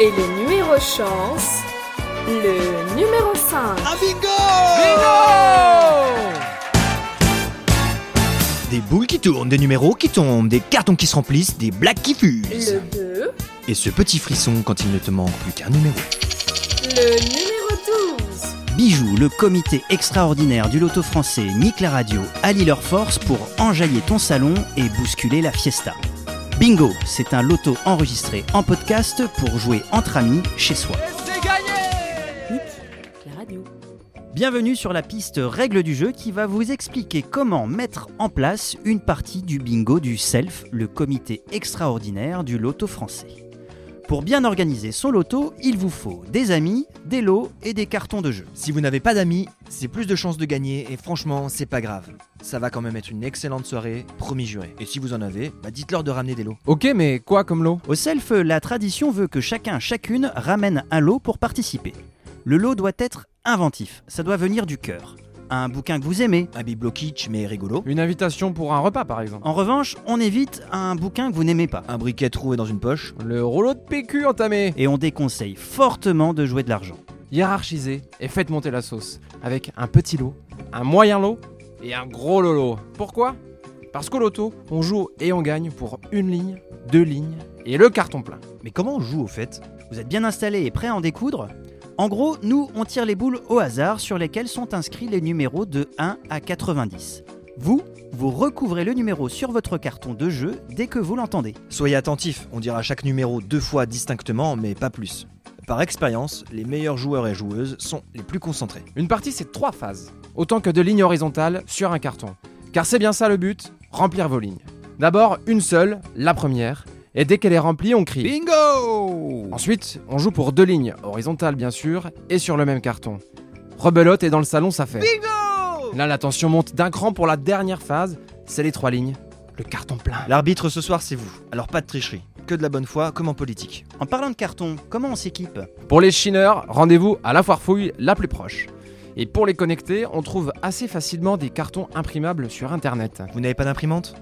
Et le numéro chance, le numéro 5. Ah bingo Des boules qui tournent, des numéros qui tombent, des cartons qui se remplissent, des blagues qui fusent. Le 2, Et ce petit frisson quand il ne te manque plus qu'un numéro. le numéro 12, Bijou, le comité extraordinaire du loto français nique la radio, allie leurs forces pour enjailler ton salon et bousculer la fiesta. Bingo, c'est un loto enregistré en podcast pour jouer entre amis chez soi. La radio. Bienvenue sur la piste règle du jeu qui va vous expliquer comment mettre en place une partie du bingo du SELF, le comité extraordinaire du loto français. Pour bien organiser son loto, il vous faut des amis, des lots et des cartons de jeu. Si vous n'avez pas d'amis, c'est plus de chances de gagner et franchement, c'est pas grave. Ça va quand même être une excellente soirée, promis juré. Et si vous en avez, bah dites-leur de ramener des lots. Ok, mais quoi comme lot? Au self, la tradition veut que chacun, chacune ramène un lot pour participer. Le lot doit être inventif, ça doit venir du cœur. Un bouquin que vous aimez. Un bibelot kitsch mais rigolo. Une invitation pour un repas par exemple. En revanche, on évite un bouquin que vous n'aimez pas. Un briquet trouvé dans une poche. Le rouleau de PQ entamé. Et on déconseille fortement de jouer de l'argent. Hiérarchisez et faites monter la sauce. Avec un petit lot, un moyen lot et un gros lolo. Pourquoi? Parce qu'au loto, on joue et on gagne pour une ligne, deux lignes et le carton plein. Mais comment on joue au fait? Vous êtes bien installé et prêt à en découdre? En gros, nous, on tire les boules au hasard sur lesquelles sont inscrits les numéros de 1 à 90. Vous, vous recouvrez le numéro sur votre carton de jeu dès que vous l'entendez. Soyez attentifs, on dira chaque numéro deux fois distinctement, mais pas plus. Par expérience, les meilleurs joueurs et joueuses sont les plus concentrés. Une partie, c'est trois phases. Autant que de lignes horizontales sur un carton. Car c'est bien ça le but, remplir vos lignes. D'abord, une seule, la première. Et dès qu'elle est remplie, on crie. Bingo Ensuite, on joue pour deux lignes, horizontales bien sûr, et sur le même carton. Rebelote et dans le salon, ça fait. Bingo Là, la tension monte d'un cran pour la dernière phase, c'est les trois lignes. Le carton plein. L'arbitre ce soir, c'est vous. Alors pas de tricherie. Que de la bonne foi, comme en politique. En parlant de carton, comment on s'équipe? Pour les chineurs, rendez-vous à la foire fouille la plus proche. Et pour les connecter, on trouve assez facilement des cartons imprimables sur internet. Vous n'avez pas d'imprimante?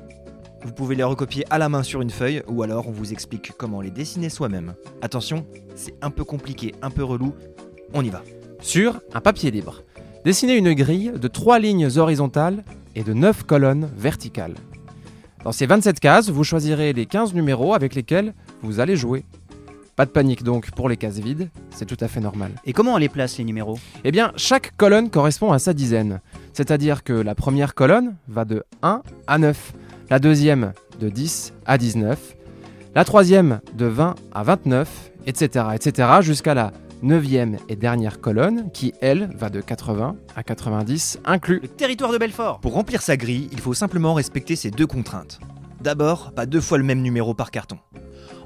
Vous pouvez les recopier à la main sur une feuille, ou alors on vous explique comment les dessiner soi-même. Attention, c'est un peu compliqué, un peu relou. On y va. Sur un papier libre, dessinez une grille de 3 lignes horizontales et de 9 colonnes verticales. Dans ces 27 cases, vous choisirez les 15 numéros avec lesquels vous allez jouer. Pas de panique donc pour les cases vides, c'est tout à fait normal. Et comment on les place les numéros? Eh bien, chaque colonne correspond à sa dizaine. C'est-à-dire que la première colonne va de 1 à 9, la deuxième de 10 à 19, la troisième de 20 à 29, etc. etc. jusqu'à la neuvième et dernière colonne qui, elle, va de 80 à 90 inclus. Le territoire de Belfort Pour remplir sa grille, il faut simplement respecter ces deux contraintes. D'abord, pas deux fois le même numéro par carton.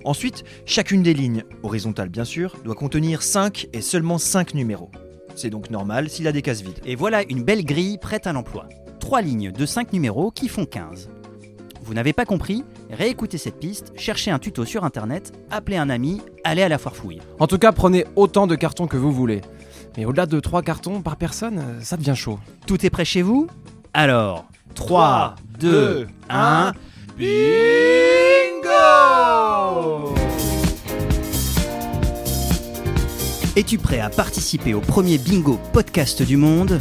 Ensuite, chacune des lignes, horizontales bien sûr, doit contenir 5 et seulement 5 numéros. C'est donc normal s'il a des cases vides. Et voilà une belle grille prête à l'emploi. Trois lignes de 5 numéros qui font 15. Vous n'avez pas compris Réécoutez cette piste, cherchez un tuto sur internet, appelez un ami, allez à la foire fouille. En tout cas, prenez autant de cartons que vous voulez. Mais au-delà de 3 cartons par personne, ça devient chaud. Tout est prêt chez vous Alors, 3, 2, 1. Bingo Es-tu prêt à participer au premier bingo podcast du monde